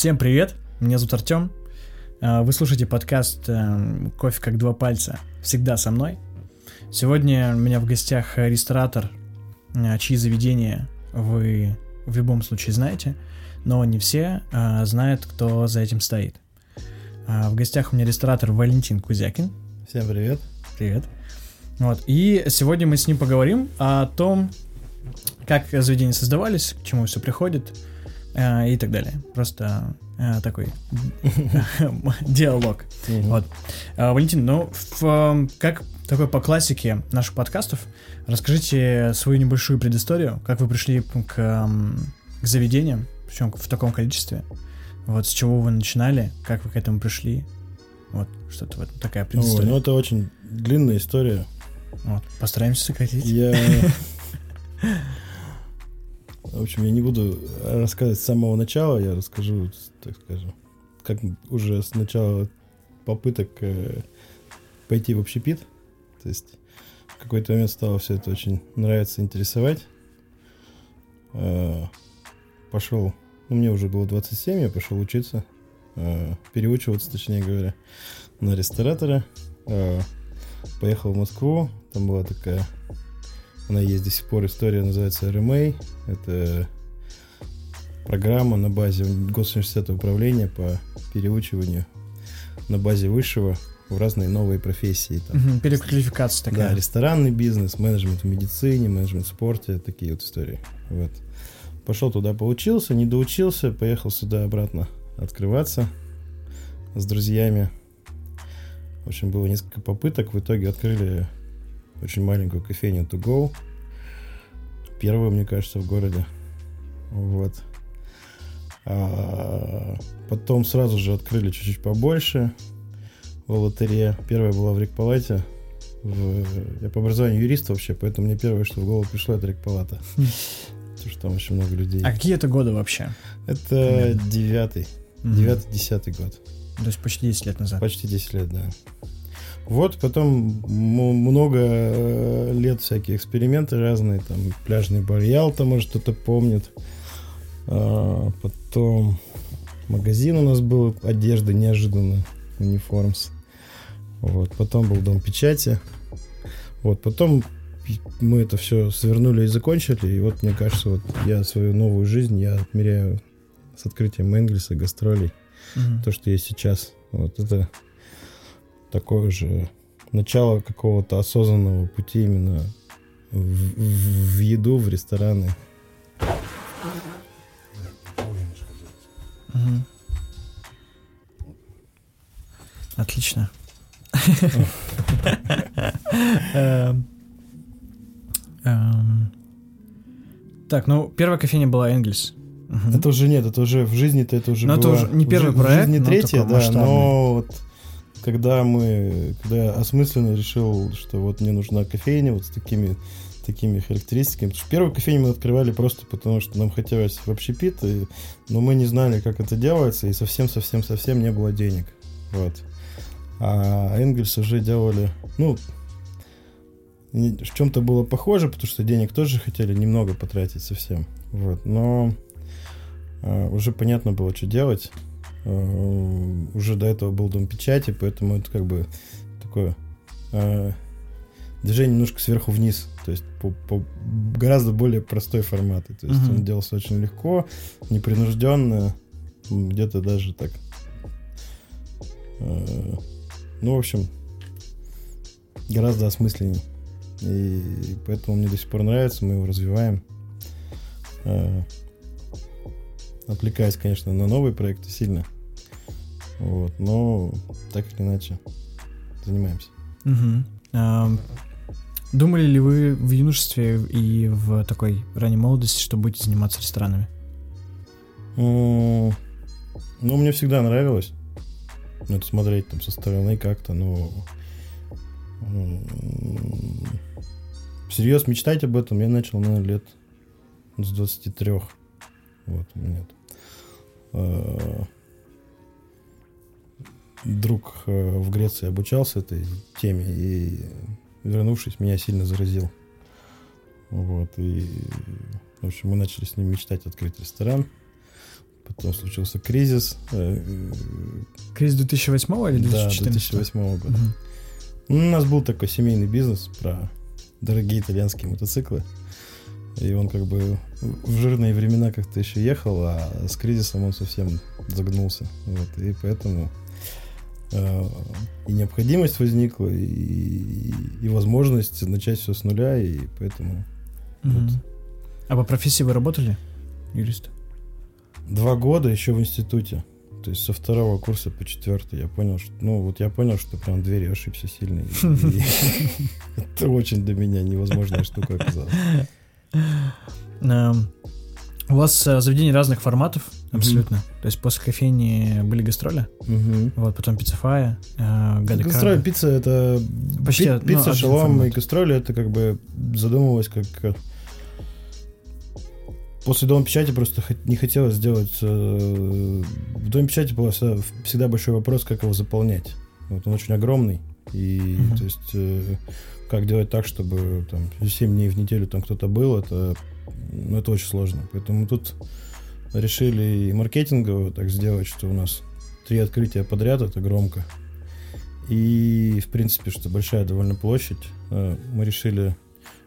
Всем привет. Меня зовут Артем. А, вы слушаете подкаст э, «Кофе как два пальца». Всегда со мной. Сегодня у меня в гостях ресторатор, э, чьи заведения вы в любом случае знаете, но не все знают, кто за этим стоит. В гостях у меня ресторатор Валентин Кузякин. Всем привет. Привет. Вот. И сегодня мы с ним поговорим о том, как заведения создавались, к чему все приходит э, и так далее. Просто э, такой диалог. Вот. Э, Валентин, ну, в, как такой по классике наших подкастов, расскажите свою небольшую предысторию, как вы пришли к, к заведениям, причем в таком количестве. Вот с чего вы начинали, как вы к этому пришли. Вот, что-то вот такая предыстория. О, ну, это очень длинная история. Вот, постараемся сократить. Я В общем, я не буду рассказывать с самого начала, я расскажу, так скажем, как уже с начала попыток э, пойти в общепит. То есть в какой-то момент стало все это очень нравиться, интересовать. Э, пошел, ну мне уже было 27, я пошел учиться, э, переучиваться, точнее говоря, на ресторатора. Э, поехал в Москву, там была такая она есть до сих пор. История называется RMA. Это программа на базе Госуниверситета управления по переучиванию на базе высшего в разные новые профессии. Там. Угу, переквалификация такая. Да, ресторанный бизнес, менеджмент в медицине, менеджмент в спорте, такие вот истории. Вот. Пошел туда, поучился, не доучился, поехал сюда обратно открываться с друзьями. В общем, было несколько попыток. В итоге открыли очень маленькую кофейню To Go. Первую, мне кажется, в городе. Вот. А потом сразу же открыли чуть-чуть побольше в лотерее. Первая была в Рекпалате. В... Я по образованию юрист вообще, поэтому мне первое, что в голову пришло, это Рекпалата. Потому что там очень много людей. А какие это годы вообще? Это девятый. Девятый, десятый год. То есть почти 10 лет назад. Почти 10 лет, да. Вот, потом много э, лет всякие эксперименты разные, там пляжный бар Ялта, может кто-то помнит. А, потом магазин у нас был одежды неожиданно, униформс. Вот, потом был дом печати. Вот, потом мы это все свернули и закончили. И вот, мне кажется, вот я свою новую жизнь я отмеряю с открытием Энгельса, гастролей. Угу. То, что есть сейчас. Вот это такое же начало какого-то осознанного пути именно в, в, в еду, в рестораны. Угу. Отлично. Эм, эм. Так, ну, первая кофейня была Энгельс. Это уже нет, это уже в жизни-то это уже Но это уже не первый проект, жизни третья, да, но вот когда мы, когда я осмысленно решил, что вот мне нужна кофейня вот с такими такими характеристиками. Потому что первую кофейню мы открывали просто потому, что нам хотелось в общепит, и, но мы не знали, как это делается, и совсем-совсем-совсем не было денег. Вот. А Энгельс уже делали, ну, в чем-то было похоже, потому что денег тоже хотели немного потратить совсем. Вот. Но а, уже понятно было, что делать. Э, уже до этого был дом печати, поэтому это как бы такое э, движение немножко сверху вниз, то есть по, по гораздо более простой формат. То есть uh-huh. он делался очень легко, непринужденно, где-то даже так. Э, ну, в общем, гораздо осмысленнее. И поэтому мне до сих пор нравится, мы его развиваем. Э, отвлекаясь, конечно, на новые проекты сильно. Вот, но так или иначе занимаемся. Угу. А, думали ли вы в юношестве и в такой ранней молодости, что будете заниматься ресторанами? Ну, мне всегда нравилось. Ну, это смотреть там со стороны как-то, но... Всерьез мечтать об этом я начал, наверное, лет с 23. Вот, нет друг э, в Греции обучался этой теме и, вернувшись, меня сильно заразил. Вот, и, в общем, мы начали с ним мечтать открыть ресторан. потом случился кризис. Э, кризис 2008 или 2014? Да, 2008 года. Угу. Ну, у нас был такой семейный бизнес про дорогие итальянские мотоциклы. И он как бы в жирные времена как-то еще ехал, а с кризисом он совсем загнулся. Вот, и поэтому э, и необходимость возникла, и, и, и возможность начать все с нуля, и поэтому... Угу. Вот. А по профессии вы работали, юрист? Два года еще в институте. То есть со второго курса по четвертый я понял, что, ну вот я понял, что прям двери ошибся сильно. Это очень для меня невозможная штука оказалась. Эм, у вас э, заведения разных форматов, абсолютно. Mm-hmm. То есть после кофейни были гастроли, mm-hmm. вот потом пиццефая, э, Гастроль, пицца это... Почти, пи- пицца, ну, шалом и гастроли это как бы задумывалось как... После Дома печати просто не хотелось сделать... Э, в Доме печати был всегда большой вопрос, как его заполнять. Вот он очень огромный. И mm-hmm. то есть э, как делать так, чтобы там 7 дней в неделю там кто-то был, это, ну, это очень сложно. Поэтому тут решили и маркетингово так сделать, что у нас три открытия подряд, это громко. И, в принципе, что большая довольно площадь, э, мы решили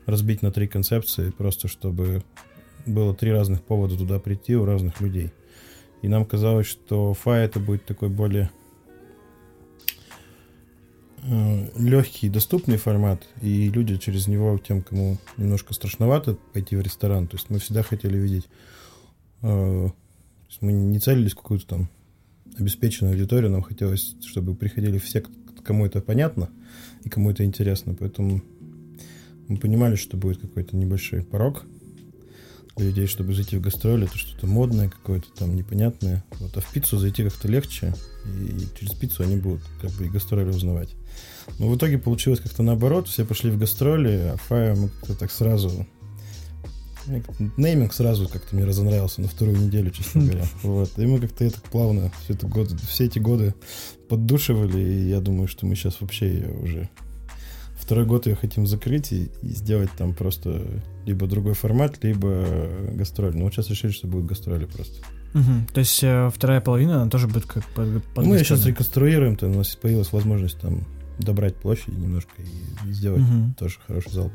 разбить на три концепции, просто чтобы было три разных повода туда прийти у разных людей. И нам казалось, что фа это будет такой более легкий, доступный формат, и люди через него, тем, кому немножко страшновато пойти в ресторан, то есть мы всегда хотели видеть, э, мы не целились в какую-то там обеспеченную аудиторию, нам хотелось, чтобы приходили все, кому это понятно и кому это интересно, поэтому мы понимали, что будет какой-то небольшой порог, для людей, чтобы зайти в гастроли, это что-то модное какое-то там непонятное. Вот, а в пиццу зайти как-то легче, и через пиццу они будут как бы и гастроли узнавать. Но в итоге получилось как-то наоборот, все пошли в гастроли, а Фая мы как-то так сразу... Нейминг сразу как-то мне разонравился на вторую неделю, честно говоря. Вот. И мы как-то это плавно все, это годы, все эти годы поддушивали, и я думаю, что мы сейчас вообще уже второй год ее хотим закрыть и, и сделать там просто либо другой формат, либо гастроль. Но вот сейчас решили, что будет гастроли просто. Угу. То есть э, вторая половина, она тоже будет как под, под Мы сейчас реконструируем, то у нас появилась возможность там добрать площадь немножко и, и сделать угу. тоже хороший зал.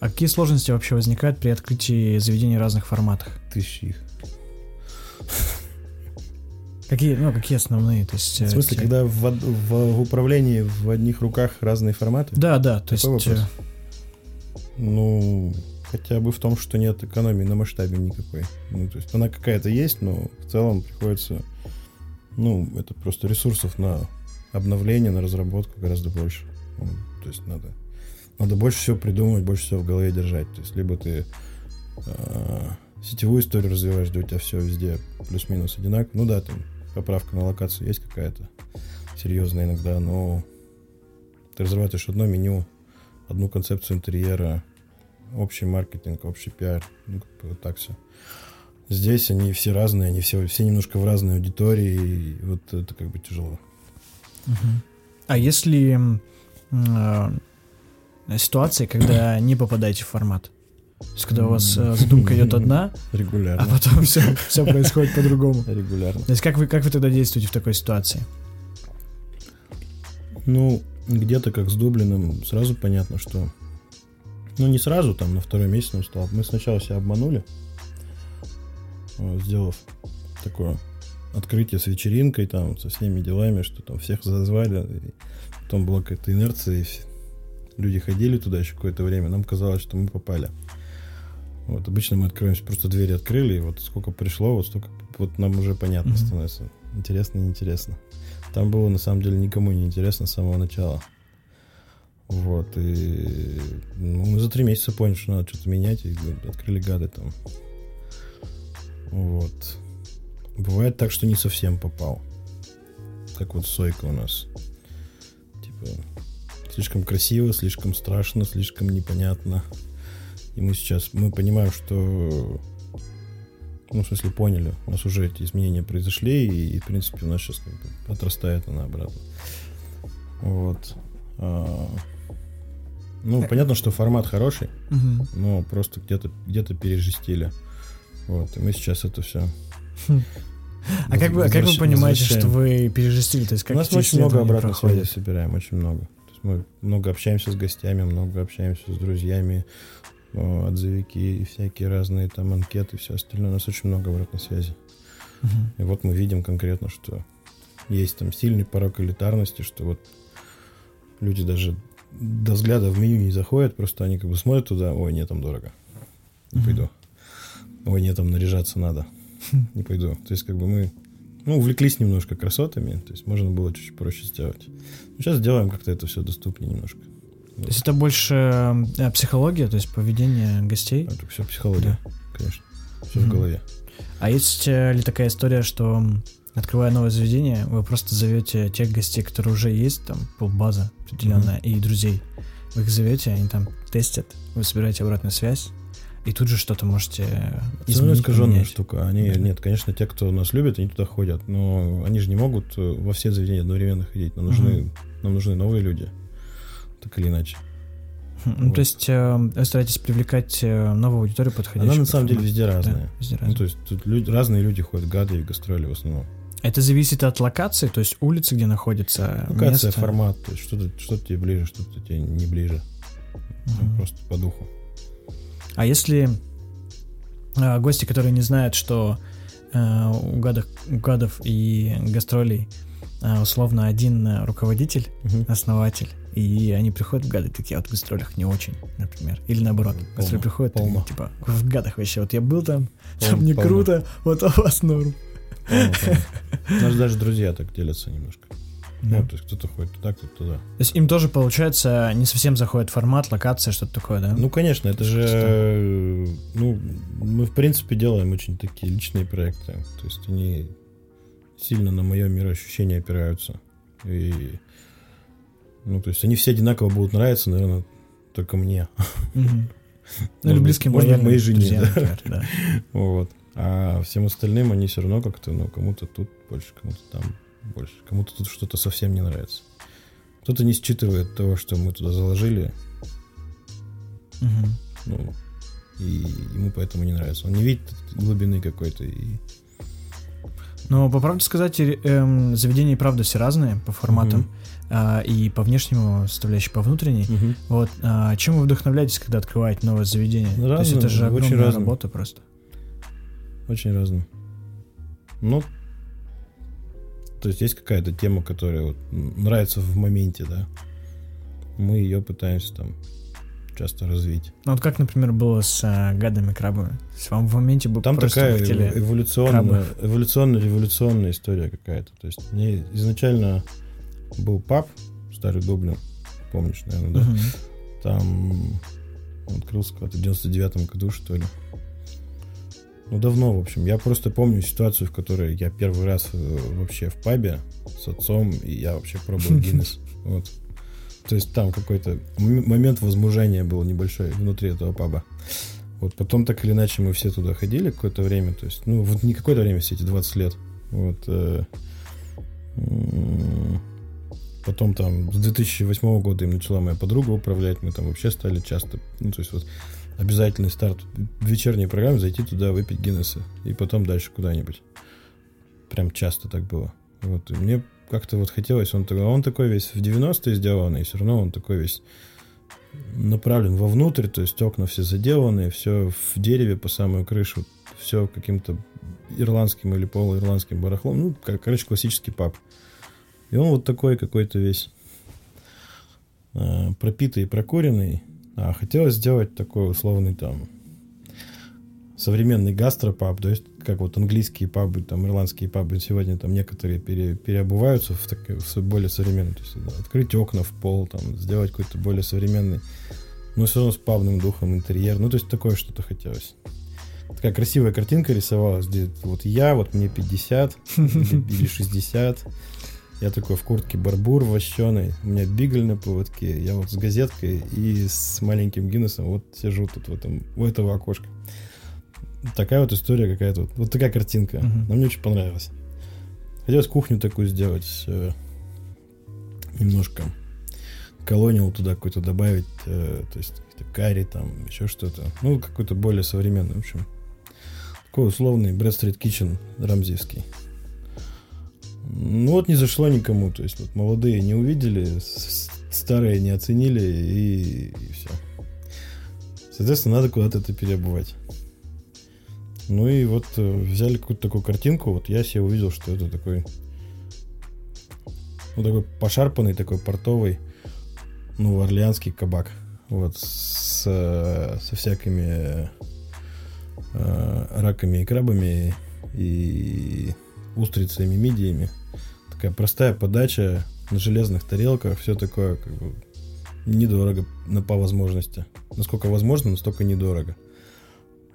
А какие сложности вообще возникают при открытии заведений в разных форматах? Тысячи их. Какие, ну, какие основные? То есть, в смысле, те... когда в, в, в управлении в одних руках разные форматы? Да, да, то есть... Вопрос? Э, ну, хотя бы в том, что нет экономии на масштабе никакой. Ну, то есть она какая-то есть, но в целом приходится, ну, это просто ресурсов на обновление, на разработку гораздо больше. Ну, то есть надо, надо больше всего придумывать, больше всего в голове держать. То есть либо ты э, сетевую историю развиваешь, где у тебя все везде плюс-минус одинаково. Ну да, там поправка на локацию есть какая-то серьезная иногда, но ты разрабатываешь одно меню, одну концепцию интерьера, общий маркетинг, общий пиар, ну, как бы так все. Здесь они все разные, они все, все немножко в разной аудитории, и вот это как бы тяжело. А если э, ситуации, когда не попадаете в формат? То есть, когда у вас э, задумка идет одна, Регулярно. а потом все, все происходит по-другому. Регулярно. То есть, как вы, как вы тогда действуете в такой ситуации? Ну, где-то как с Дублином сразу понятно, что... Ну, не сразу, там, на второй месяц нам стало. Мы сначала себя обманули, сделав такое открытие с вечеринкой, там, со всеми делами, что там всех зазвали. И потом была какая-то инерция, и люди ходили туда еще какое-то время. Нам казалось, что мы попали. Вот обычно мы открываемся, просто двери открыли, и вот сколько пришло, вот столько, вот нам уже понятно mm-hmm. становится. Интересно неинтересно. Там было на самом деле никому не интересно с самого начала. Вот, и ну, мы за три месяца поняли, что надо что-то менять, и открыли гады там. Вот. Бывает так, что не совсем попал. Как вот Сойка у нас. Типа, слишком красиво, слишком страшно, слишком непонятно. И мы сейчас, мы понимаем, что ну, в смысле, поняли. У нас уже эти изменения произошли, и, в принципе, у нас сейчас как бы отрастает она обратно. Вот. А, ну, э. понятно, что формат хороший, угу. но просто где-то где пережестили. Вот. И мы сейчас это все хм. А как вы, а как вы понимаете, что вы пережестили? То есть как У нас очень много обратной связи собираем, очень много. То есть мы много общаемся с гостями, много общаемся с друзьями, отзывики, всякие разные там анкеты, все остальное. У нас очень много обратной связи. Мгм. И вот мы видим конкретно, что есть там сильный порог элитарности, что вот люди даже до взгляда в меню не заходят, просто они как бы смотрят туда, ой, нет, там дорого, не пойду. Ой, нет, там наряжаться надо, не пойду. То есть как бы мы ну, увлеклись немножко красотами, то есть можно было чуть проще сделать. Сейчас делаем как-то это все доступнее немножко. То есть это больше э, психология, то есть поведение гостей? Это все психология, конечно. Все в Мгм. голове. А есть э, ли такая история, что открывая новое заведение, вы просто зовете тех гостей, которые уже есть, там, полбаза определенная, и друзей. Вы их зовете, они там тестят, вы собираете обратную связь, и тут же что-то можете Это изменить, искаженная поменять. штука. Они, Да. нет, конечно, те, кто нас любит, они туда ходят, но они же не могут э, во все заведения одновременно ходить. Нам нужны, Мгм. нам нужны новые люди, так или иначе. Хм, Ну, Вот. то есть э, вы стараетесь привлекать э, новую аудиторию подходящую. Она на самом деле везде разная. Да, везде Ну, разная. то есть тут люди, разные люди ходят, гады и гастроли в основном. Это зависит от локации, то есть улицы, где находится Локация, место. формат, то есть что-то, что-то тебе ближе, что-то тебе не ближе. Ну, Мгм. Просто по духу. А если э, гости, которые не знают, что э, у, гадов, у гадов и гастролей э, условно один э, руководитель, Мгм. основатель, и они приходят в гады такие, а вот в гастролях не очень, например. Или наоборот, Полно, гастроли приходят, полно. типа, в гадах вообще, вот я был там, там Полно, не полно. круто, вот у вас норм. Полно, полно. У нас даже друзья так делятся немножко. Да. Ну, то есть кто-то ходит туда, кто-то туда. То есть им тоже, получается, не совсем заходит формат, локация, что-то такое, да? Ну, конечно, это же... Ну, мы, в принципе, делаем очень такие личные проекты. То есть они сильно на мое мироощущение опираются. И... Ну, то есть они все одинаково будут нравиться, наверное, только мне. Ну, или близким лояльным моей жене, да. например, да. Вот. А всем остальным они все равно как-то, ну, кому-то тут больше, кому-то там больше. Кому-то тут что-то совсем не нравится. Кто-то не считывает того, что мы туда заложили, ну, и ему поэтому не нравится. Он не видит глубины какой-то. И... Но, по правде сказать, эм, заведения и правда все разные по форматам Мгм. А, и по внешнему составляющей, по внутренней. Вот, а, чем вы вдохновляетесь, когда открываете новое заведение? Ну, То есть разным, это же очень огромная разным. работа просто. Очень разным. Ну, то есть есть какая-то тема, которая вот нравится в моменте, да. Мы ее пытаемся там часто развить. Ну, вот как, например, было с а, гадами крабами? Есть вам в моменте бы Там просто такая эволюционная, крабов. эволюционно-революционная история какая-то. То есть мне изначально был паб, старый Дублин, помнишь, наверное, да? Мгм. Там он открылся в 99 году, что ли. Ну, давно, в общем. Я просто помню ситуацию, в которой я первый раз э, вообще в пабе с отцом, и я вообще пробовал Гиннес. Вот. То есть там какой-то момент возмужания был небольшой внутри этого паба. Вот потом так или иначе мы все туда ходили какое-то время, то есть, ну, вот не какое-то время, все эти 20 лет. Вот. э, Потом там с 2008 года им начала моя подруга управлять, мы там вообще стали часто, ну, то есть вот обязательный старт в вечерней программе, зайти туда, выпить Гиннесса, и потом дальше куда-нибудь. Прям часто так было. Вот, и мне как-то вот хотелось, он, он такой весь в 90-е сделанный, все равно он такой весь направлен вовнутрь, то есть окна все заделаны, все в дереве по самую крышу, все каким-то ирландским или полуирландским барахлом, ну, кор- короче, классический паб. И он вот такой какой-то весь э, пропитый прокуренный. А хотелось сделать такой условный там современный гастропаб, то есть как вот английские пабы, там ирландские пабы сегодня там некоторые пере- переобуваются в, такой, в более современный, то есть да, открыть окна в пол, там сделать какой-то более современный, но все равно с пабным духом интерьер, ну то есть такое что-то хотелось. Такая красивая картинка рисовалась, где вот я, вот мне 50 или, или 60, я такой в куртке барбур вощеный, у меня бигль на поводке, я вот с газеткой и с маленьким Гиннесом вот сижу тут в этом, у этого окошка. Такая вот история какая-то, вот, вот такая картинка. Мгм. Но мне очень понравилось. Хотелось кухню такую сделать, э, немножко колониал туда какой-то добавить, э, то есть какие-то карри там, еще что-то. Ну, какой-то более современный, в общем. Такой условный Street Kitchen рамзиевский. Ну вот не зашло никому. То есть вот молодые не увидели, старые не оценили и, и все. Соответственно, надо куда-то это переобувать. Ну и вот э, взяли какую-то такую картинку, вот я себе увидел, что это такой, ну такой пошарпанный, такой портовый, ну, орлеанский кабак. Вот, с, со всякими э, раками и крабами и устрицами, мидиями. Такая простая подача на железных тарелках, все такое как бы недорого на, по возможности. Насколько возможно, настолько недорого.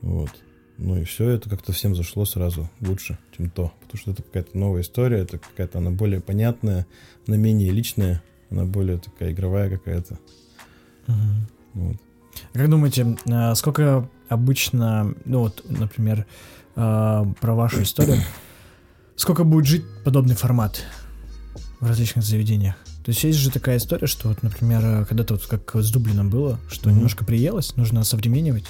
Вот. Ну и все это как-то всем зашло сразу лучше, чем то. Потому что это какая-то новая история, это какая-то она более понятная, она менее личная, она более такая игровая какая-то. Угу. Вот. Как думаете, а сколько обычно, ну вот, например, а, про вашу историю, сколько будет жить подобный формат в различных заведениях? То есть есть же такая история, что вот, например, когда-то вот как с Дублином было, что mm-hmm. немножко приелось, нужно современивать.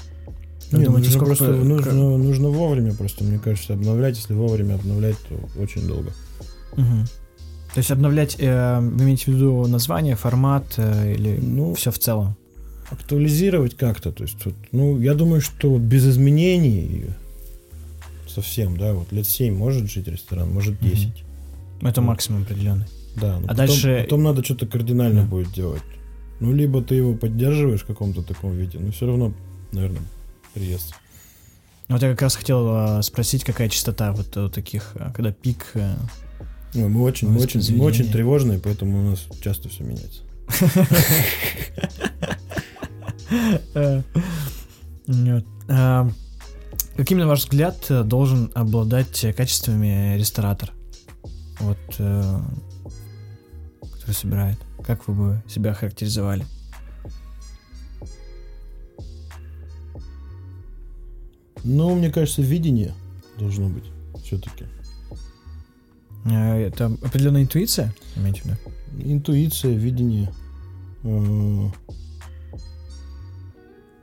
Нет, думаете, нужно, просто, по... нужно, нужно вовремя просто, мне кажется, обновлять. Если вовремя обновлять, то очень долго. Угу. То есть обновлять, э, вы имеете в виду название, формат э, или ну, все в целом? Актуализировать как-то. То есть, вот, ну, я думаю, что без изменений совсем, да, вот лет 7 может жить ресторан, может 10. Угу. Это вот. максимум определенный. Да, но а потом, дальше... потом надо что-то кардинально да. будет делать. Ну, либо ты его поддерживаешь в каком-то таком виде, но все равно, наверное, приезд. Вот я как раз хотел а, спросить, какая частота вот у таких, а, когда пик. А, ну, мы очень, мы очень, мы очень тревожные, поэтому у нас часто все меняется. Каким, на ваш взгляд, должен обладать качествами ресторатор? Вот, э, который собирает. Как вы бы себя характеризовали? Ну, мне кажется, видение должно быть все-таки. А, это определенная интуиция, имеете в виду? Интуиция, видение. Ну,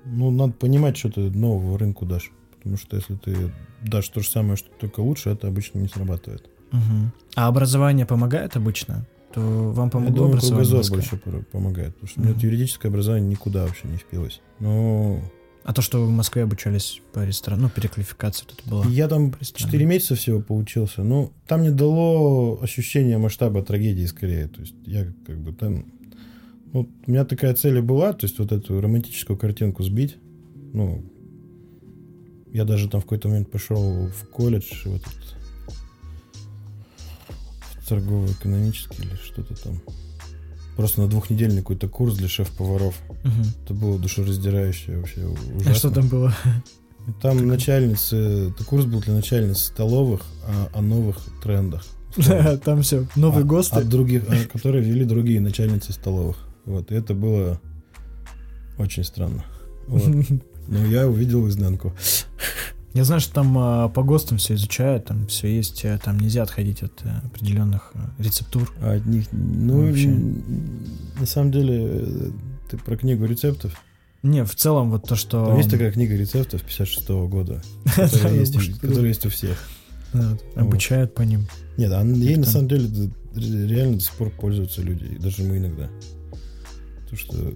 надо понимать, что ты нового рынку дашь. Потому что если ты дашь то же самое, что только лучше, это обычно не срабатывает. Угу. А образование помогает обычно? То вам помогло Я думаю, кругозор больше помогает. Потому что угу. у меня юридическое образование никуда вообще не впилось. Но а то, что вы в Москве обучались по ресторану, ну, переквалификация это было. Я там 4 месяца всего поучился. Ну, там не дало ощущения масштаба трагедии скорее. То есть я как бы там... Ну, у меня такая цель и была, то есть вот эту романтическую картинку сбить. Ну, я даже там в какой-то момент пошел в колледж, в этот в торгово-экономический или что-то там. Просто на двухнедельный какой-то курс для шеф-поваров. Угу. Это было душераздирающе вообще ужасно. А что там было? Там как... начальницы, это курс был для начальниц столовых о, о новых трендах. Да, там все, новые а, ГОСТы. От других, а, которые вели другие начальницы столовых. Вот, и это было очень странно. Вот. Но я увидел изнанку. Я знаю, что там э, по ГОСТам все изучают, там все есть, э, там нельзя отходить от э, определенных э, рецептур. А от них, ну, ну вообще. на самом деле, э, ты про книгу рецептов? Не, в целом вот то, что... Там есть такая книга рецептов 56 -го года, которая есть у всех. Обучают по ним. Нет, ей на самом деле реально до сих пор пользуются люди, даже мы иногда. То, что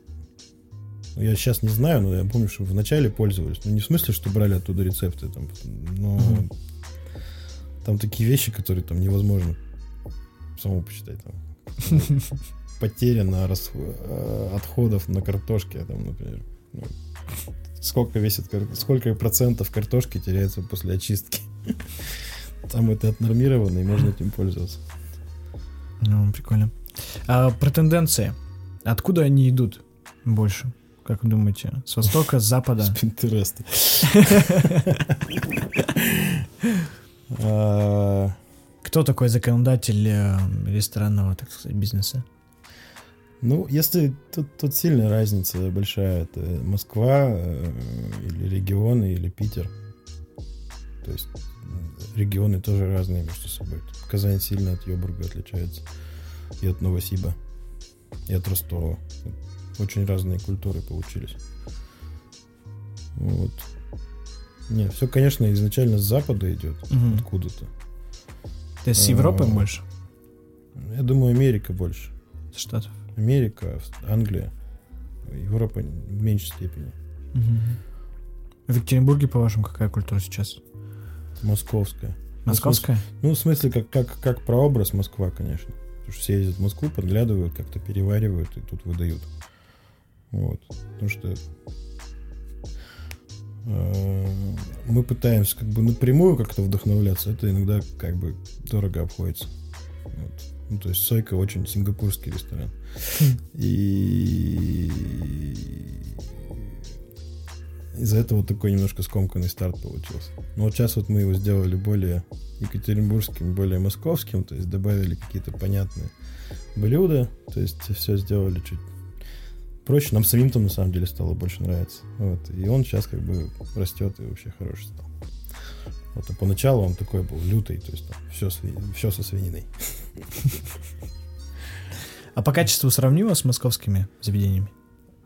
я сейчас не знаю, но я помню, что вначале пользовались. Ну, не в смысле, что брали оттуда рецепты, там, но угу. там такие вещи, которые там невозможно самому почитать. Там, потеря на расход, э, отходов на картошке, там, например. Ну, сколько весит, сколько процентов картошки теряется после очистки. Там это отнормировано, и можно этим пользоваться. Ну, прикольно. А про тенденции. Откуда они идут больше? Как вы думаете? С востока, с запада? С Пинтереста. Кто такой законодатель э, ресторанного, так сказать, бизнеса? Ну, если тут, тут сильная разница большая, это Москва э, или регионы, или Питер. То есть регионы тоже разные между собой. Казань сильно от Йобурга отличается. И от Новосиба. И от Ростова очень разные культуры получились. Вот. Не, все, конечно, изначально с запада идет, угу. откуда-то. То есть с Европы а, больше? Я думаю, Америка больше. Штатов. Америка, Англия, Европа в меньшей степени. В Екатеринбурге, по-вашему, какая культура сейчас? Московская. Московская? Ну, в смысле, как, как, как прообраз Москва, конечно. Потому что все ездят в Москву, подглядывают, как-то переваривают и тут выдают. Вот. Потому что э, мы пытаемся как бы напрямую как-то вдохновляться, это иногда как бы дорого обходится. Вот. Ну, то есть Сойка очень сингапурский ресторан. И из-за этого такой немножко скомканный старт получился. Но вот сейчас вот мы его сделали более екатеринбургским, более московским, то есть добавили какие-то понятные блюда, то есть все сделали чуть проще. Нам самим там на самом деле стало больше нравиться. Вот. И он сейчас как бы растет и вообще хороший стал. Вот, а поначалу он такой был лютый, то есть там все, сви... все со свининой. А по качеству сравнимо с московскими заведениями?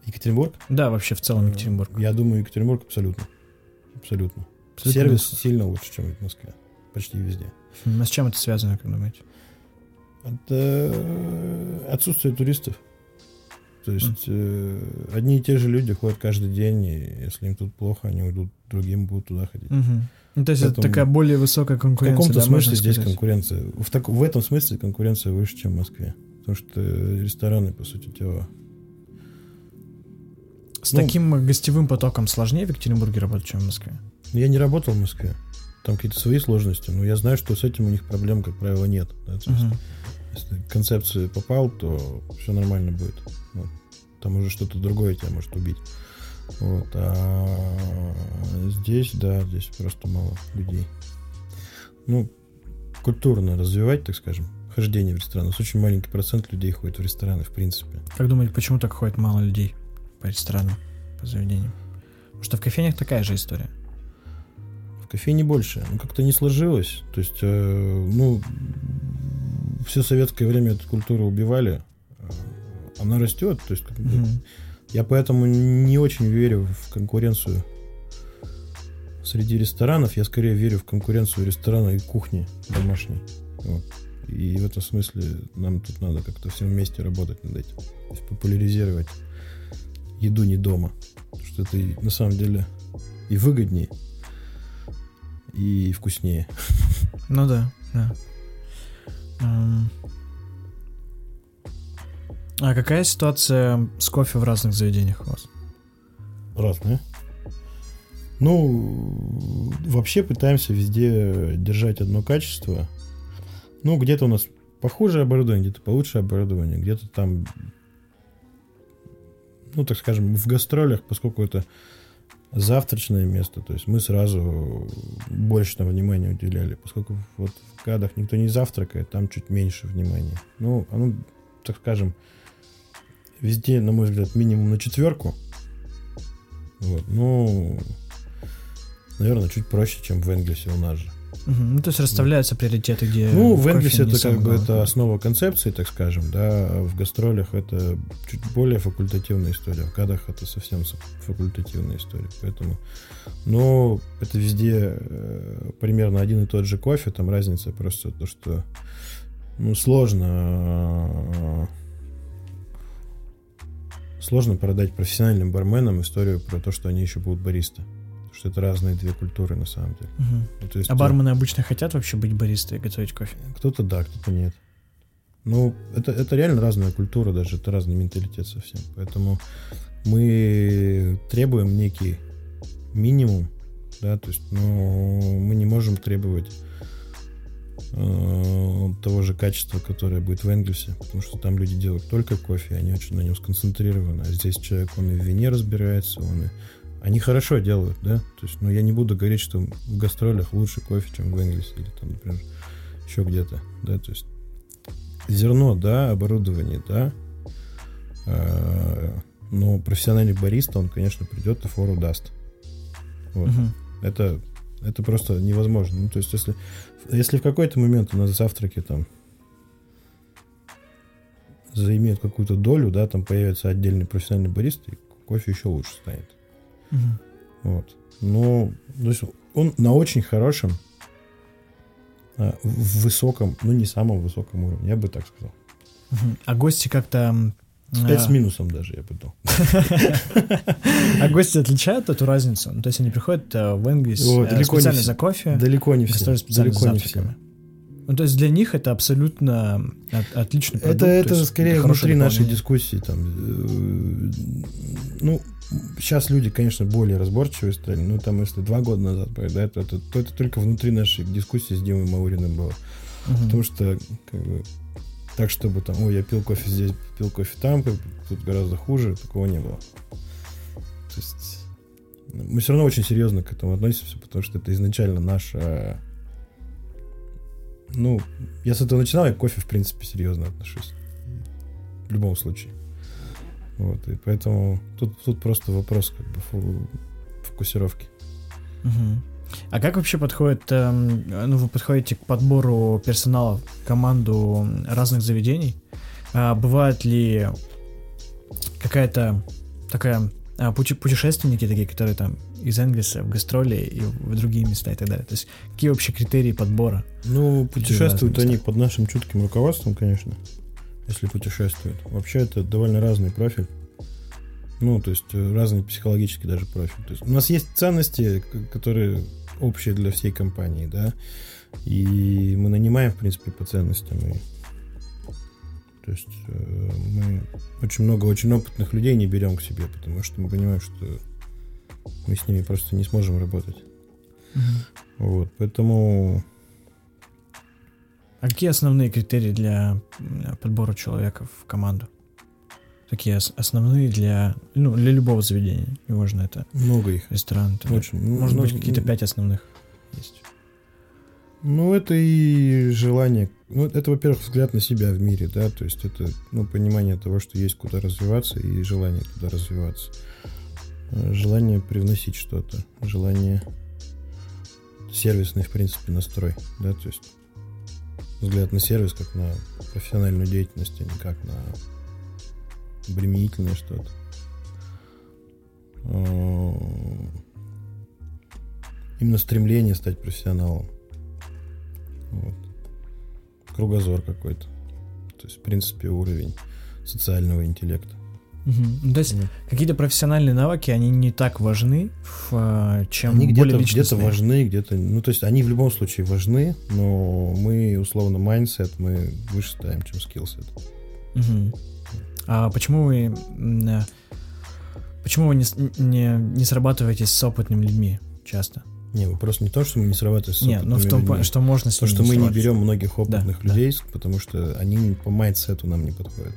Екатеринбург? Да, вообще в целом Екатеринбург. Я думаю, Екатеринбург абсолютно. Абсолютно. абсолютно Сервис высоко. сильно лучше, чем в Москве. Почти везде. А с чем это связано, как думаете? Это отсутствие туристов. То есть э, одни и те же люди ходят каждый день, и если им тут плохо, они уйдут, другим будут туда ходить. Mm-hmm. Ну, то есть Поэтому это такая более высокая конкуренция. В каком-то да, смысле здесь конкуренция. В, так, в этом смысле конкуренция выше, чем в Москве. Потому что рестораны, по сути дела, с ну, таким гостевым потоком сложнее в Екатеринбурге работать, чем в Москве? Я не работал в Москве. Там какие-то свои сложности, но я знаю, что с этим у них проблем, как правило, нет. Да? То есть, если концепции попал, то все нормально будет. Вот. Там уже что-то другое тебя может убить. Вот. А здесь, да, здесь просто мало людей. Ну, культурно развивать, так скажем, хождение в рестораны. Очень маленький процент людей ходит в рестораны, в принципе. Как думаете, почему так ходит мало людей? по ресторанам, по заведениям. Потому что в кофейнях такая же история. В кофейне больше. Ну, как-то не сложилось. То есть, э, ну, все советское время эту культуру убивали. Э, она растет. То есть, как бы, угу. я поэтому не очень верю в конкуренцию среди ресторанов. Я скорее верю в конкуренцию ресторана и кухни домашней. Вот. И в этом смысле нам тут надо как-то всем вместе работать над этим. То есть популяризировать еду не дома. Потому что это на самом деле и выгоднее, и вкуснее. Ну да, да. А какая ситуация с кофе в разных заведениях у вас? Разные. Ну, вообще пытаемся везде держать одно качество. Ну, где-то у нас похуже оборудование, где-то получше оборудование, где-то там ну, так скажем, в гастролях, поскольку это завтрачное место, то есть мы сразу больше там внимания уделяли, поскольку вот в кадах никто не завтракает, там чуть меньше внимания. Ну, оно, так скажем, везде, на мой взгляд, минимум на четверку. Вот, ну, наверное, чуть проще, чем в Энглисе у нас же. Угу. Ну, то есть расставляются приоритеты, где... Ну, в Энглисе это как бы это основа концепции, так скажем, да, а в гастролях это чуть более факультативная история, в кадах это совсем факультативная история, поэтому... Но это везде э, примерно один и тот же кофе, там разница просто то, что ну, сложно сложно продать профессиональным барменам историю про то, что они еще будут баристы что это разные две культуры на самом деле. Угу. Ну, то есть, а бармены обычно хотят вообще быть баристой и готовить кофе? Кто-то да, кто-то нет. Ну, это, это реально разная культура даже, это разный менталитет совсем. Поэтому мы требуем некий минимум, да, то есть, ну, мы не можем требовать э, того же качества, которое будет в Энгельсе, потому что там люди делают только кофе, они очень на нем сконцентрированы, а здесь человек, он и в вине разбирается, он и они хорошо делают, да? То есть, ну, я не буду говорить, что в гастролях лучше кофе, чем в Энглисе или там, например, еще где-то, да? То есть, зерно, да, оборудование, да, а, но профессиональный бариста, он, конечно, придет и фору даст. Вот. Угу. Это, это просто невозможно. Ну, то есть, если, если в какой-то момент у нас завтраки там займет какую-то долю, да, там появится отдельный профессиональный бариста, и кофе еще лучше станет. Угу. Вот. Ну, то есть он на очень хорошем а, в высоком, ну не самом высоком уровне, я бы так сказал. А гости как-то... Пять с минусом даже, я бы дал. А гости отличают эту разницу? Ну, то есть они приходят э, в далеко не специально за кофе, Далеко не все. Далеко не все. Ну, то есть для них это абсолютно от- отличный продукт. Это, то это скорее внутри нашей дискуссии. Там, э, ну, сейчас люди, конечно, более разборчивые стали. Ну, там, если два года назад, да, это, это, то это только внутри нашей дискуссии с Димой Мауриным было. Мгм. Потому что, как бы, так, чтобы там, ой, я пил кофе здесь, пил кофе там, как тут гораздо хуже, такого не было. То есть мы все равно очень серьезно к этому относимся, потому что это изначально наша... Ну, я с этого начинал, я к кофе, в принципе, серьезно отношусь. В любом случае. Вот, и поэтому тут, тут просто вопрос как бы фу- фокусировки. Мгм. А как вообще подходит, эм, ну, вы подходите к подбору персонала команду разных заведений? А бывает ли какая-то такая а, пути- путешественники такие, которые там из Энгельса в гастроли и в другие места и так далее? То есть какие вообще критерии подбора? Ну, путешествуют они под нашим чутким руководством, конечно, если путешествуют. Вообще это довольно разный профиль. Ну, то есть э, разный психологический даже профиль. То есть у нас есть ценности, которые общие для всей компании, да, и мы нанимаем, в принципе, по ценностям. И, то есть э, мы очень много очень опытных людей не берем к себе, потому что мы понимаем, что мы с ними просто не сможем работать. Вот, поэтому А какие основные критерии для подбора человека в команду? Такие ос- основные для, ну, для любого заведения. Неважно, это много их. ресторан. Очень. Ну, Может ну, быть, какие-то пять основных есть. Ну, это и желание. Ну, это, во-первых, взгляд на себя в мире, да, то есть это, ну, понимание того, что есть куда развиваться и желание туда развиваться. Э, Желание привносить что-то, желание сервисный, в принципе, настрой, да, то есть взгляд на сервис как на профессиональную деятельность, а не как на обременительное что-то. Э, Именно стремление стать профессионалом. Вот. Кругозор какой-то. То есть, в принципе, уровень социального интеллекта. Ну, То есть Мгм. какие-то профессиональные навыки, они не так важны, в, э, чем Они более где-то где личностные. важны, где-то... Ну, то есть, они в любом случае важны, но мы, условно, mindset мы выше ставим, чем skillset. Мгм. А почему вы э, почему вы не, не, не срабатываетесь с опытными людьми часто? Не, вопрос не то, что мы не срабатываем с Нет, ну в том людьми. что можно с То, что мы не берем многих опытных да. людей, потому что они по mindset у нам не подходят.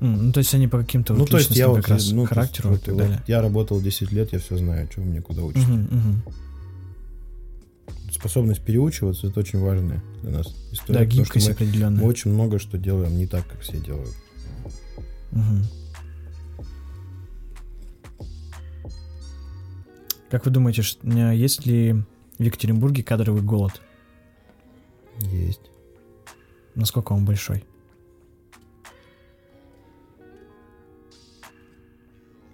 Ну, то есть они по каким-то Ну, вот то есть я вот, раз ну, есть характеру вот- и так вот далее. я работал 10 лет, я все знаю, чего мне куда учиться. Мгм, мгм. Способность переучиваться это очень важная для нас история. Да, потому что гибкость мы, определенная. мы очень много что делаем не так, как все делают. Мгм. Как вы думаете, есть ли в Екатеринбурге кадровый голод? Есть. Насколько он большой?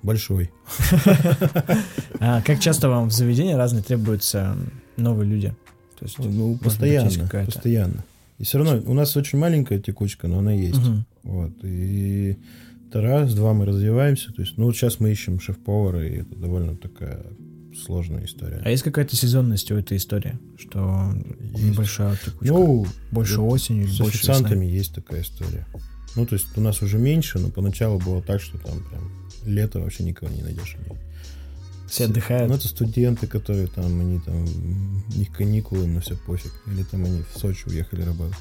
Большой. А как часто вам в заведении разные требуются новые люди? То есть, Ну, постоянно. Постоянно. И все равно у нас очень маленькая текучка, но она есть. Мгм. Вот. И это раз, два мы развиваемся. То есть, ну, вот сейчас мы ищем шеф-повара, и это довольно такая сложная история. А есть какая-то сезонность у этой истории? Что Есть. небольшая текучка? Ну, больше осенью с больше официантами весной? есть такая история. Ну, то есть у нас уже меньше, но поначалу было так, что там прям лето вообще никого не найдешь. Все отдыхают? Ну, это студенты, которые там, они там, у них каникулы, но все пофиг. Или там они в Сочи уехали работать.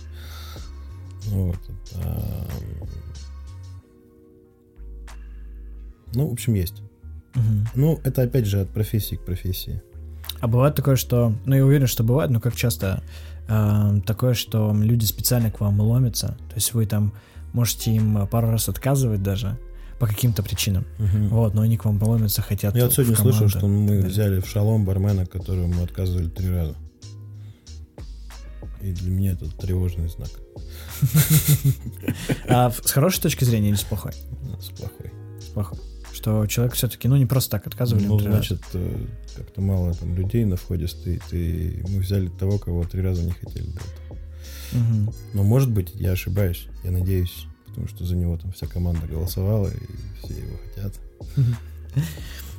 Вот. А, Ну, в общем, есть. Мгм. Ну, это опять же от профессии к профессии. А бывает такое, что... Ну, я уверен, что бывает, но как часто э, такое, что люди специально к вам ломятся? То есть вы там можете им пару раз отказывать даже по каким-то причинам. Вот, но они к вам ломятся, хотят Я вот сегодня слышал, что мы взяли в шалом бармена, которому мы отказывали три раза. И для меня это тревожный знак. А с хорошей точки зрения или с плохой? С плохой. С плохой. Что человек все-таки, ну, не просто так отказывали. Ну, значит, э, как-то мало там людей на входе стоит, и мы взяли того, кого три раза не хотели до этого. Угу. Но может быть, я ошибаюсь, я надеюсь, потому что за него там вся команда голосовала, и все его хотят.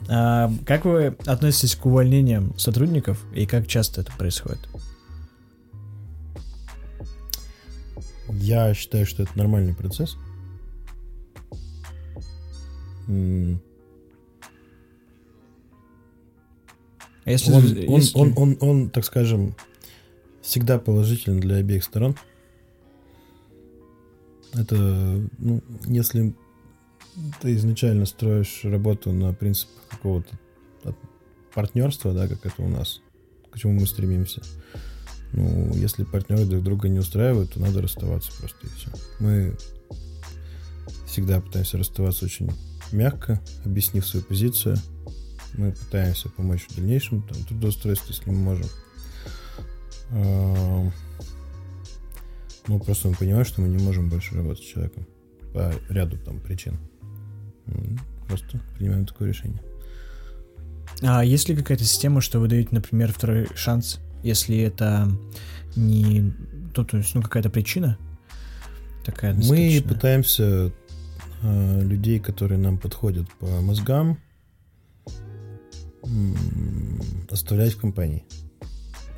А, как вы относитесь к увольнениям сотрудников и как часто это происходит? Я считаю, что это нормальный процесс. А если, он. Он, он, он, он, так скажем, всегда положителен для обеих сторон. Это, ну, если ты изначально строишь работу на принципах какого-то партнерства, да, как это у нас, к чему мы стремимся. Ну, если партнеры друг друга не устраивают, то надо расставаться просто и все. Мы всегда пытаемся расставаться очень мягко, объяснив свою позицию. Мы пытаемся помочь в дальнейшем там, трудоустройстве, если мы можем. Ну, просто мы понимаем, что мы не можем больше работать с человеком по ряду там причин. Просто принимаем такое решение. А есть ли какая-то система, что вы даете, например, второй шанс, если это не... То, то есть, ну, какая-то причина такая Мы пытаемся э, людей, которые нам подходят по мозгам, оставлять в компании.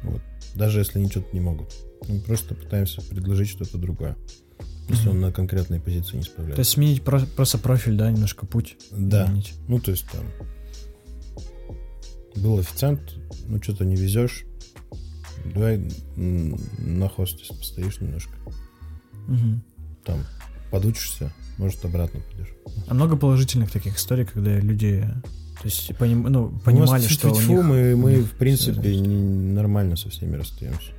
Вот. Даже если они что-то не могут. Мы просто пытаемся предложить что-то другое. Если mm-hmm. он на конкретной позиции не справляется. То есть сменить про- просто профиль, да, немножко путь. Да. Изменить. Ну, то есть там был официант, ну что-то не везешь, давай на хосте постоишь немножко. Угу. Там подучишься, может обратно пойдешь. А много положительных таких историй, когда люди то есть поним, ну, понимали, что у них, мы, мы в принципе не, нормально со всеми расстаемся.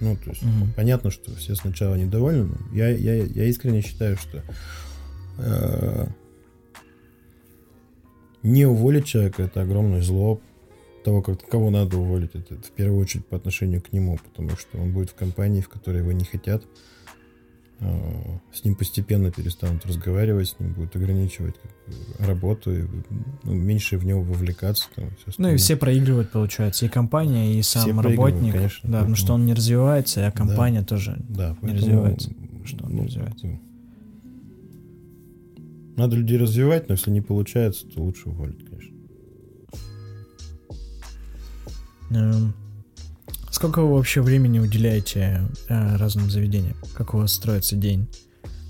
Ну, то есть угу. понятно, что все сначала недовольны. Но я, я, я искренне считаю, что э, не уволить человека это огромное зло. Того, как, кого надо уволить, это, в первую очередь по отношению к нему, потому что он будет в компании, в которой его не хотят. С ним постепенно перестанут разговаривать, с ним будут ограничивать работу, и, ну, меньше в него вовлекаться. Там, ну и все проигрывают, получается, и компания, и сам все работник. Конечно, да, потому что он не развивается, а компания да, тоже да, поэтому, не развивается. Что он ну, не развивается. Надо людей развивать, но если не получается, то лучше уволить, конечно. Um. Сколько вы вообще времени уделяете э, разным заведениям? Как у вас строится день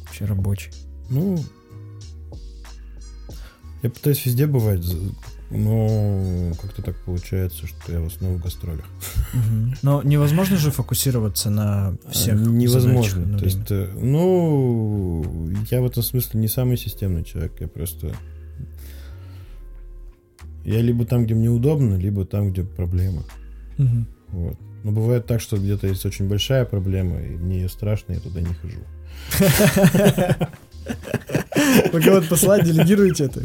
вообще рабочий? Ну, я пытаюсь везде бывать, но как-то так получается, что я в основном в гастролях. Угу. Но невозможно же фокусироваться на всех Невозможно. То есть, э, ну, я в этом смысле не самый системный человек, я просто... Я либо там, где мне удобно, либо там, где проблема. Угу. Вот. Но бывает так, что где-то есть очень большая проблема, и мне ее страшно, я туда не хожу. Вы кого-то послать, делегируете это?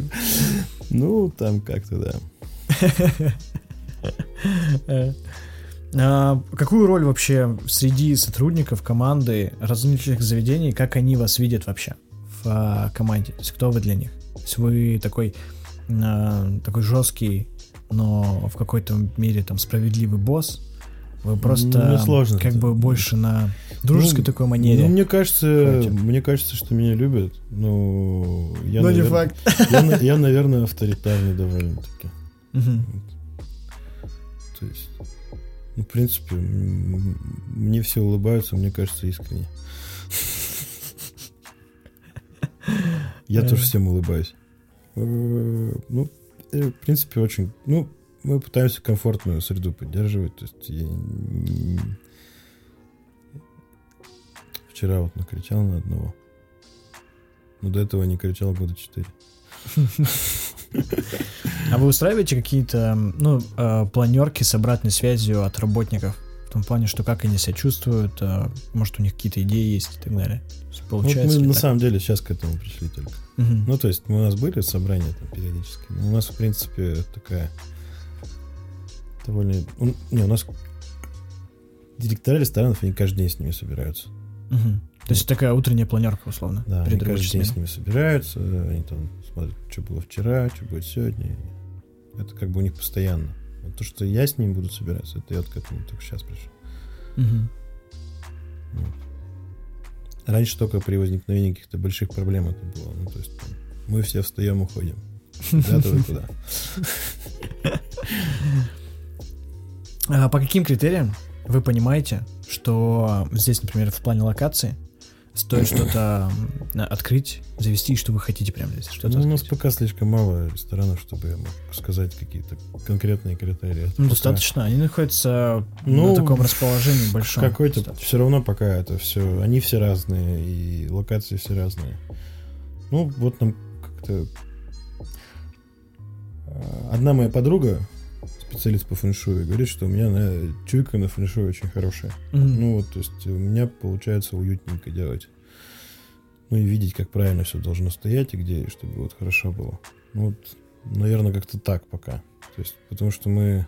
Ну, там как-то, да. А какую роль вообще среди сотрудников команды различных заведений, как они вас видят вообще в а, команде? То есть кто вы для них? То есть вы такой, а, такой жесткий, но в какой-то мере там справедливый босс, вы просто ну, сложно как бы больше на дружеской ну, такой манере. Ну, мне кажется, Хотим. мне кажется, что меня любят. Но я, но навер... не факт. Я, я, наверное, авторитарный довольно-таки. Угу. То есть, ну, в принципе, мне все улыбаются, мне кажется, искренне. Я тоже всем улыбаюсь. Э, ну, э, в принципе, очень... Ну, мы пытаемся комфортную среду поддерживать. То есть я... Вчера вот накричал на одного. Но до этого не кричал года четыре. А вы устраиваете какие-то ну, э, планерки с обратной связью от работников? В том плане, что как они себя чувствуют, э, может, у них какие-то идеи есть и так далее. Получается вот мы на так? самом деле сейчас к этому пришли только. Угу. Ну, то есть у нас были собрания там периодически. Но у нас, в принципе, такая довольно... Он, не, у нас директора ресторанов, они каждый день с ними собираются. Угу. То есть такая утренняя планерка, условно. Да, перед они каждый день с ними собираются, они там смотрят, что было вчера, что будет сегодня. Это как бы у них постоянно. А то, что я с ними буду собираться, это я вот к этому только сейчас пришел. Угу. Раньше только при возникновении каких-то больших проблем это было. Ну, то есть там, мы все встаем, уходим. Куда-то вы куда. А по каким критериям вы понимаете, что здесь, например, в плане локации стоит что-то открыть, завести, что вы хотите прямо здесь? Что-то Ну, у нас пока слишком мало ресторанов, чтобы я мог сказать какие-то конкретные критерии. Ну, Пока достаточно. Они находятся Ну, на таком расположении большом. какой-то все равно пока это все. Они все разные, и локации все разные. Ну, вот нам как-то. а, Одна моя подруга, специалист по фэншую, говорит, что у меня на чуйка на фэншуй очень хорошая. Мгм. Ну вот, то есть у меня получается уютненько делать. Ну и видеть, как правильно все должно стоять и где, и чтобы вот хорошо было. Ну вот, наверное, как-то так пока. То есть, потому что мы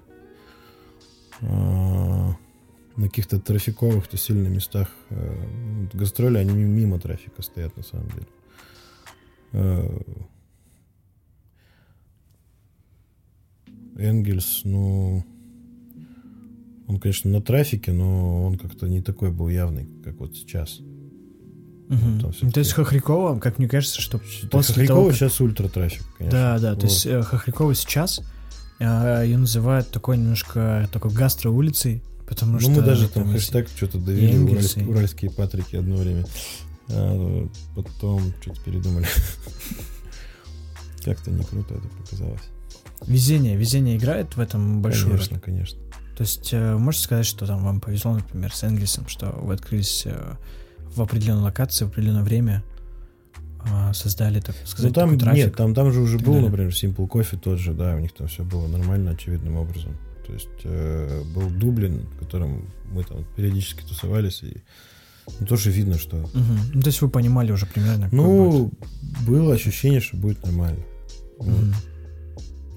а, на каких-то трафиковых-то сильных местах вот гастроли, они ми- мимо трафика стоят на самом деле. А, Энгельс, ну, он, конечно, на трафике, но он как-то не такой был явный, как вот сейчас. Ну, всё-таки- То есть Хохрякова, как мне кажется, что после После того, как- сейчас ультра трафик, конечно. Да, да, то Вот. есть э, Хохрякова сейчас э, ее называют такой немножко такой гастро-улицей, потому Ну, что... мы даже там там хэштег что-то довели, Энгельс, уральские, и- уральские патрики одно время. А, потом что-то передумали. Как-то не круто это показалось. Везение, везение играет в этом большую роль. Конечно, конечно. То есть э, можете сказать, что там вам повезло, например, с Энгельсом, что вы открылись э, в определенной локации, в определенное время, э, создали, так сказать, Ну там такой трафик. нет, там, там же уже был, далее. например, Simple Coffee тот же, да, у них там все было нормально, очевидным образом. То есть э, был Дублин, в котором мы там периодически тусовались, и ну, тоже видно, что Мгм. Ну, то есть вы понимали уже примерно, Ну, будет. было ощущение, что будет нормально. Вот. Мгм.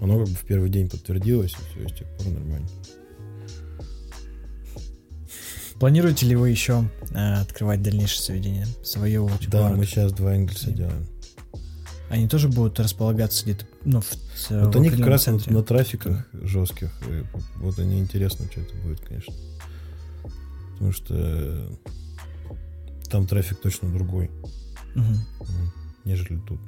Оно как бы в первый день подтвердилось, и все, и с тех пор нормально. Планируете ли вы еще э, открывать дальнейшее заведение? Завоевывать Да, город? мы сейчас два Энгельса И- делаем. Они тоже будут располагаться где-то, ну, в, Вот в они как раз на, центре? на трафиках жестких. и вот они интересно, что это будет, конечно. Потому что э, там трафик точно другой, м, нежели тут.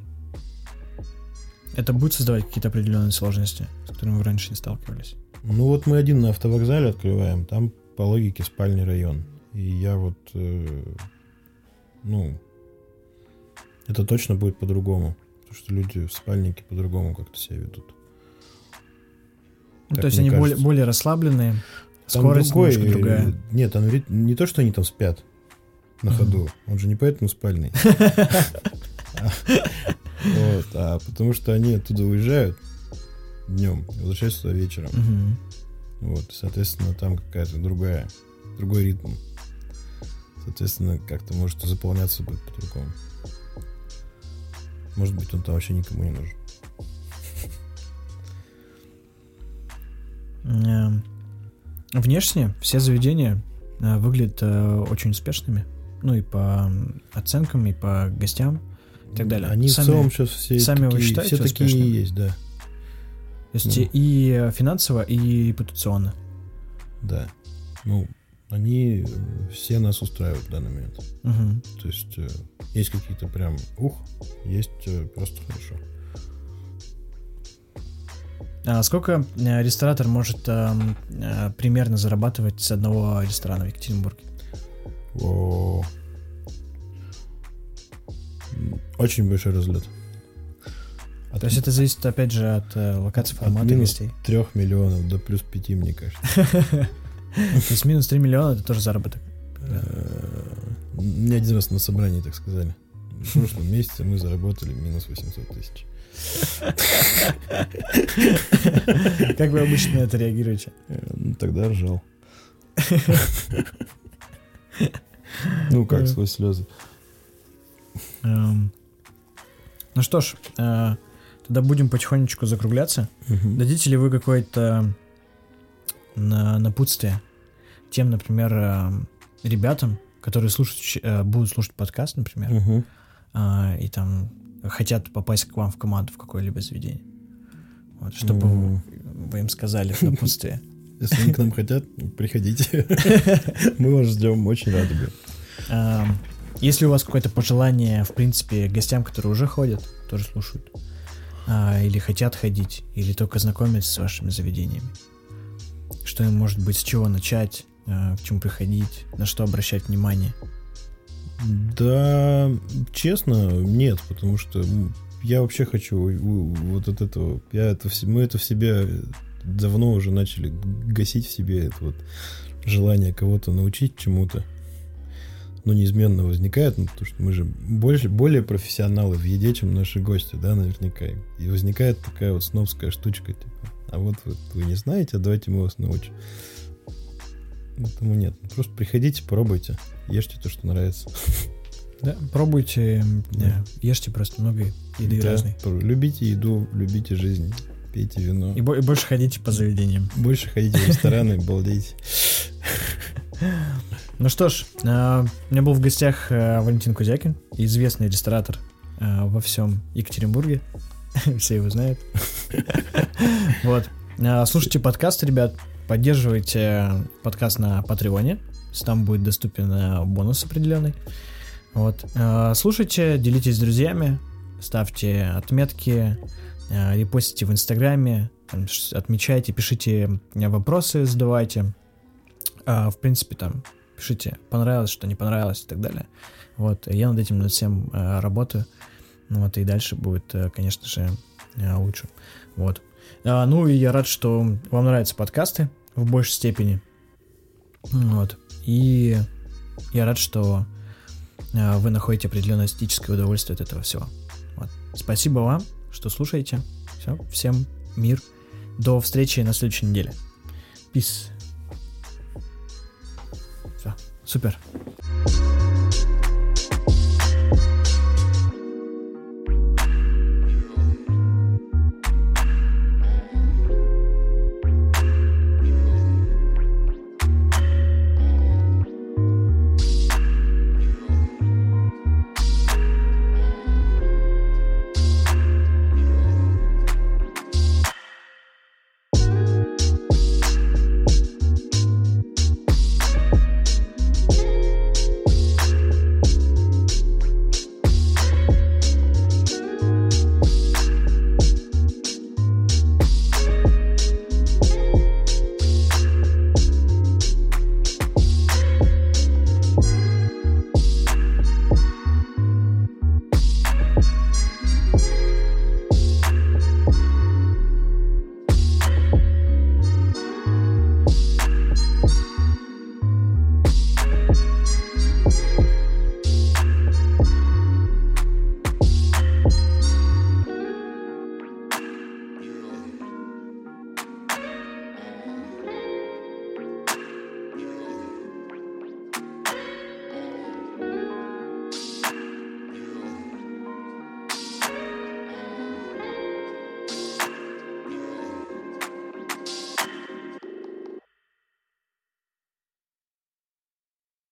Это будет создавать какие-то определенные сложности, с которыми вы раньше не сталкивались? Ну вот мы один на автовокзале открываем, там по логике спальный район. И я вот, э, ну, это точно будет по-другому. Потому что люди в спальнике по-другому как-то себя ведут. Ну, то есть они более, кажется. более расслабленные, Там скорость другой, немножко другая. э, Нет, там не то, что они там спят на ходу. Он же не поэтому спальный. Вот, а потому что они оттуда уезжают днем, возвращаются туда вечером. Мгм. Вот, соответственно, там какая-то другая, другой ритм. Соответственно, как-то может заполняться будет по-другому. Может быть, он там вообще никому не нужен. Эм, Внешне все заведения э, выглядят э, очень успешными. Ну и по оценкам, и по гостям. И так далее. Они Сами- в целом сейчас все сами вы такие, считаете все такие успешными? есть, да. То есть Ну. и финансово, и репутационно. Да. Ну, они э, все нас устраивают в данный момент. Мгм. То есть э, есть какие-то прям ух, есть э, просто хорошо. А сколько ресторатор может эм, э, примерно зарабатывать с одного ресторана в Екатеринбурге? О. М, Очень большой разлет. От, То есть это зависит, опять же, от э, локации, от формата минус гостей. трех миллионов до плюс пяти, мне кажется. То есть минус 3 миллиона это тоже заработок. Мне один раз на собрании так сказали. В прошлом месяце мы заработали минус 800 тысяч. Как вы обычно на это реагируете? Э, Ну, тогда ржал. Ну, как сквозь слезы. Эм, Ну что ж, э, тогда будем потихонечку закругляться. Дадите ли вы какое-то на- напутствие тем, например, э, ребятам, которые слушают, э, будут слушать подкаст, например, а, и там хотят попасть к вам в команду в какое-либо заведение? Вот, чтобы М. вы им сказали в напутствие. Если они к нам хотят, приходите. Мы вас ждем, очень рады будем. Если у вас какое-то пожелание, в принципе, гостям, которые уже ходят, тоже слушают, а, или хотят ходить, или только знакомиться с вашими заведениями, что им может быть, с чего начать, а, к чему приходить, на что обращать внимание? Да, честно, нет, потому что я вообще хочу вот от этого, я это, мы это в себе давно уже начали гасить в себе это вот желание кого-то научить чему-то. Но неизменно возникает, ну, потому что мы же больше, более профессионалы в еде, чем наши гости, да, наверняка. И возникает такая вот сновская штучка, типа, а вот, вот вы не знаете, а давайте мы вас научим. Поэтому нет, просто приходите, пробуйте, ешьте то, что нравится. Да, пробуйте, да. ешьте просто много еды да, разной. Любите еду, любите жизнь, пейте вино. И, и больше ходите по заведениям. Больше ходите в рестораны, балдейте. Ну что ж, а, у меня был в гостях а, Валентин Кузякин, известный ресторатор во всем Екатеринбурге. Все его знают. Вот. Слушайте подкасты, ребят. Поддерживайте подкаст на Патреоне. Там будет доступен бонус определенный. Вот. Слушайте, делитесь с друзьями, ставьте отметки, репостите в Инстаграме, отмечайте, пишите вопросы, задавайте. В принципе, там пишите, понравилось, что не понравилось и так далее. Вот, я над этим над всем э, работаю. Ну вот, и дальше будет, э, конечно же, э, лучше. Вот. А, ну, и я рад, что вам нравятся подкасты в большей степени. Вот. И я рад, что вы находите определенное эстетическое удовольствие от этого всего. Вот. Спасибо вам, что слушаете. Все, всем мир. До встречи на следующей неделе. Peace. Super.